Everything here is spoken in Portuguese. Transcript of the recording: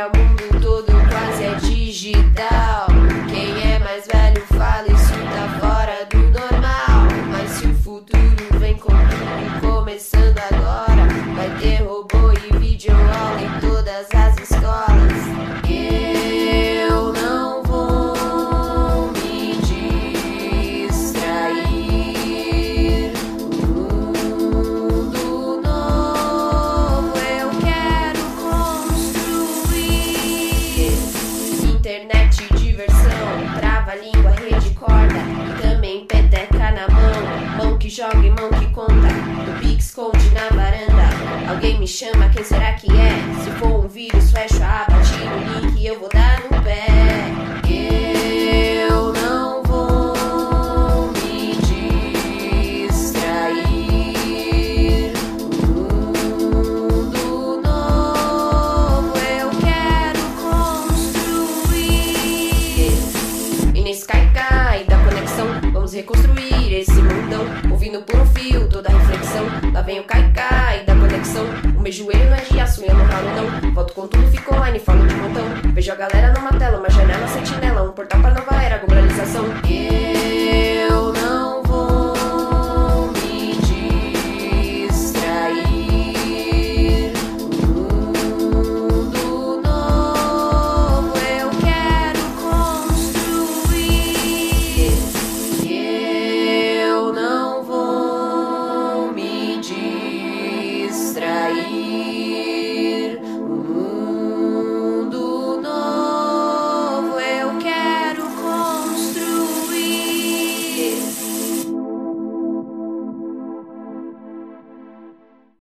Agora o mundo todo quase é digital. Quem é mais velho fala isso tá fora do normal. Mas se o futuro vem com tudo começando agora, vai ter robô e trava língua, rede corda. E também peteca na mão. Mão que joga e mão que conta. O Big esconde na varanda. Alguém me chama, quem será que é? Se for um vírus, fecho a aba, reconstruir esse mundão. Ouvindo por um fio toda a reflexão. Lá vem o caicai da conexão. O meu joelho não é riaço e eu não ralo não. Volto com tudo, fico online, falo de montão. Vejo a galera numa tela, uma janela, sentinela. Um portal pra nova era, globalização. you.